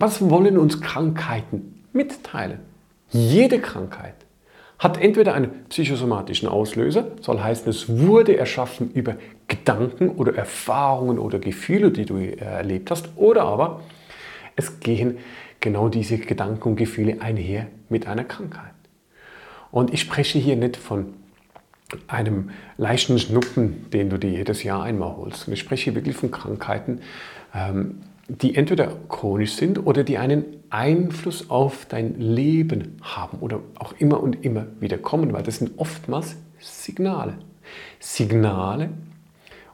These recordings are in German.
Was wollen uns Krankheiten mitteilen? Jede Krankheit hat entweder einen psychosomatischen Auslöser, soll heißen, es wurde erschaffen über Gedanken oder Erfahrungen oder Gefühle, die du erlebt hast, oder aber es gehen genau diese Gedanken und Gefühle einher mit einer Krankheit. Und ich spreche hier nicht von einem leichten Schnuppen, den du dir jedes Jahr einmal holst. Und ich spreche hier wirklich von Krankheiten, ähm, die entweder chronisch sind oder die einen Einfluss auf dein Leben haben oder auch immer und immer wieder kommen, weil das sind oftmals Signale. Signale,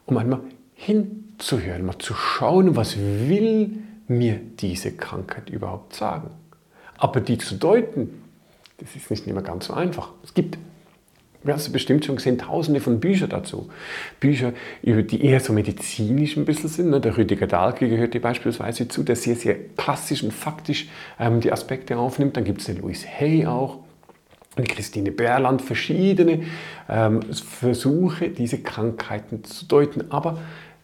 um einmal hinzuhören, mal zu schauen, was will mir diese Krankheit überhaupt sagen. Aber die zu deuten, das ist nicht immer ganz so einfach. Es gibt hast du bestimmt schon gesehen, tausende von Büchern dazu. Bücher, die eher so medizinisch ein bisschen sind. Ne? Der Rüdiger Dahlke gehört dir beispielsweise zu, der sehr, sehr klassisch und faktisch ähm, die Aspekte aufnimmt. Dann gibt es den Louis Hay auch. Die Christine Berland, verschiedene ähm, Versuche, diese Krankheiten zu deuten, aber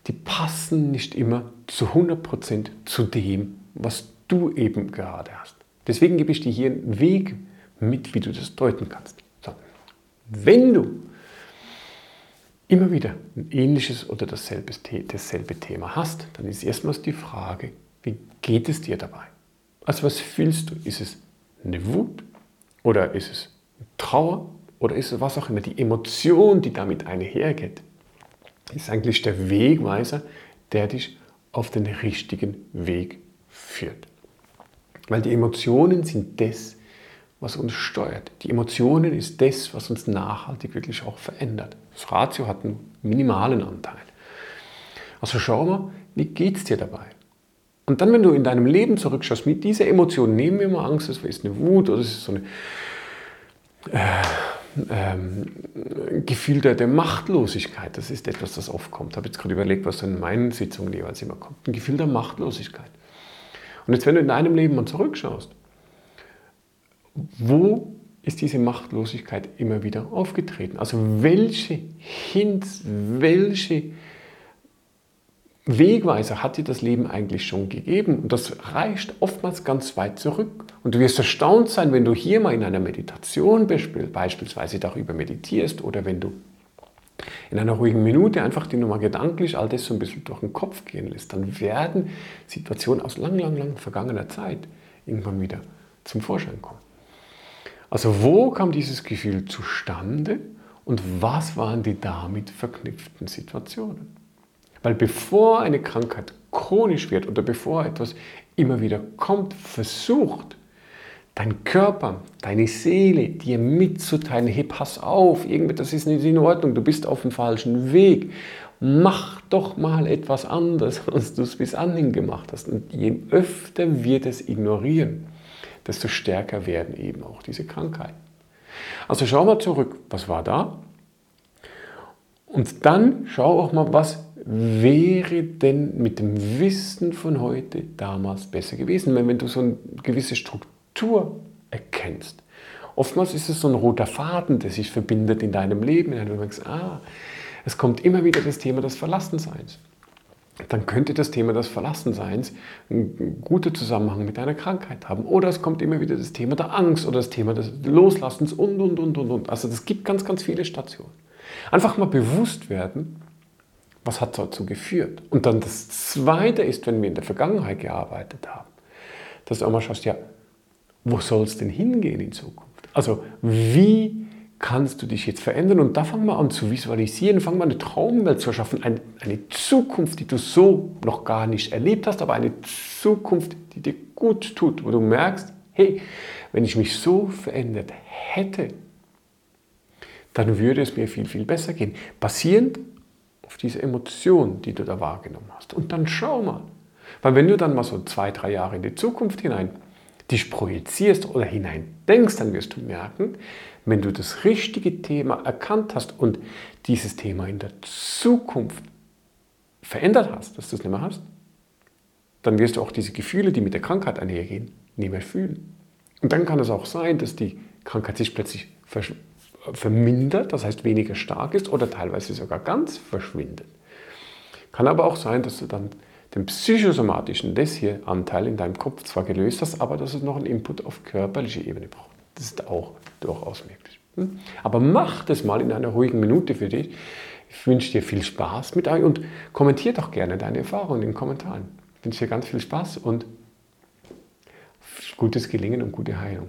die passen nicht immer zu 100% zu dem, was du eben gerade hast. Deswegen gebe ich dir hier einen Weg mit, wie du das deuten kannst. Wenn du immer wieder ein ähnliches oder dasselbe, dasselbe Thema hast, dann ist erstmals die Frage, wie geht es dir dabei? Also was fühlst du? Ist es eine Wut oder ist es Trauer oder ist es was auch immer? Die Emotion, die damit einhergeht, ist eigentlich der Wegweiser, der dich auf den richtigen Weg führt. Weil die Emotionen sind das, was uns steuert. Die Emotionen ist das, was uns nachhaltig wirklich auch verändert. Das Ratio hat einen minimalen Anteil. Also schau mal, wie geht es dir dabei? Und dann, wenn du in deinem Leben zurückschaust, mit dieser Emotion, nehmen wir mal Angst, das ist eine Wut oder es ist so ein äh, ähm, Gefühl der, der, Machtlosigkeit, das ist etwas, das oft kommt. Ich habe jetzt gerade überlegt, was in meinen Sitzungen jeweils immer kommt. Ein Gefühl der Machtlosigkeit. Und jetzt, wenn du in deinem Leben mal zurückschaust, wo ist diese Machtlosigkeit immer wieder aufgetreten? Also welche Hints, welche Wegweiser hat dir das Leben eigentlich schon gegeben? Und das reicht oftmals ganz weit zurück. Und du wirst erstaunt sein, wenn du hier mal in einer Meditation beispielsweise darüber meditierst oder wenn du in einer ruhigen Minute einfach die Nummer gedanklich all das so ein bisschen durch den Kopf gehen lässt, dann werden Situationen aus lang, lang, lang vergangener Zeit irgendwann wieder zum Vorschein kommen. Also wo kam dieses Gefühl zustande und was waren die damit verknüpften Situationen? Weil bevor eine Krankheit chronisch wird oder bevor etwas immer wieder kommt, versucht dein Körper, deine Seele dir mitzuteilen, hey, pass auf, irgendetwas ist nicht in Ordnung, du bist auf dem falschen Weg. Mach doch mal etwas anderes, als du es bis anhin gemacht hast. Und je öfter wir das ignorieren, desto stärker werden eben auch diese Krankheiten. Also schau mal zurück, was war da? Und dann schau auch mal, was wäre denn mit dem Wissen von heute damals besser gewesen, wenn, du so eine gewisse Struktur erkennst. Oftmals ist es so ein roter Faden, der sich verbindet in deinem Leben, wenn du denkst, ah, es kommt immer wieder das Thema des Verlassenseins dann könnte das Thema des Verlassenseins einen guten Zusammenhang mit einer Krankheit haben. Oder es kommt immer wieder das Thema der Angst oder das Thema des Loslassens und, und, und, und, und. Also es gibt ganz, ganz viele Stationen. Einfach mal bewusst werden, was hat dazu geführt. Und dann das Zweite ist, wenn wir in der Vergangenheit gearbeitet haben, dass du auch mal schaust, ja, wo soll es denn hingehen in Zukunft? Also wie kannst du dich jetzt verändern? Und da fang mal an zu visualisieren, fang mal eine Traumwelt zu erschaffen, eine, eine Zukunft, die du so noch gar nicht erlebt hast, aber eine Zukunft, die dir gut tut, wo du merkst, hey, wenn ich mich so verändert hätte, dann würde es mir viel, viel besser gehen. Basierend auf diese Emotion, die du da wahrgenommen hast. Und dann schau mal. Weil wenn du dann mal so zwei, drei Jahre in die Zukunft hinein dich projizierst oder hinein denkst, dann wirst du merken, wenn du das richtige Thema erkannt hast und dieses Thema in der Zukunft verändert hast, dass du es nicht mehr hast, dann wirst du auch diese Gefühle, die mit der Krankheit einhergehen, nicht mehr fühlen. Und dann kann es auch sein, dass die Krankheit sich plötzlich vermindert, das heißt weniger stark ist oder teilweise sogar ganz verschwindet. Kann aber auch sein, dass du dann den psychosomatischen, das hier Anteil in deinem Kopf zwar gelöst hast, aber dass es noch einen Input auf körperlicher Ebene braucht. Das ist auch durchaus möglich. Hm? Aber mach das mal in einer ruhigen Minute für dich. Ich wünsche dir viel Spaß mit euch und kommentiert doch gerne deine Erfahrungen in den Kommentaren. Ich wünsche dir ganz viel Spaß und gutes Gelingen und gute Heilung.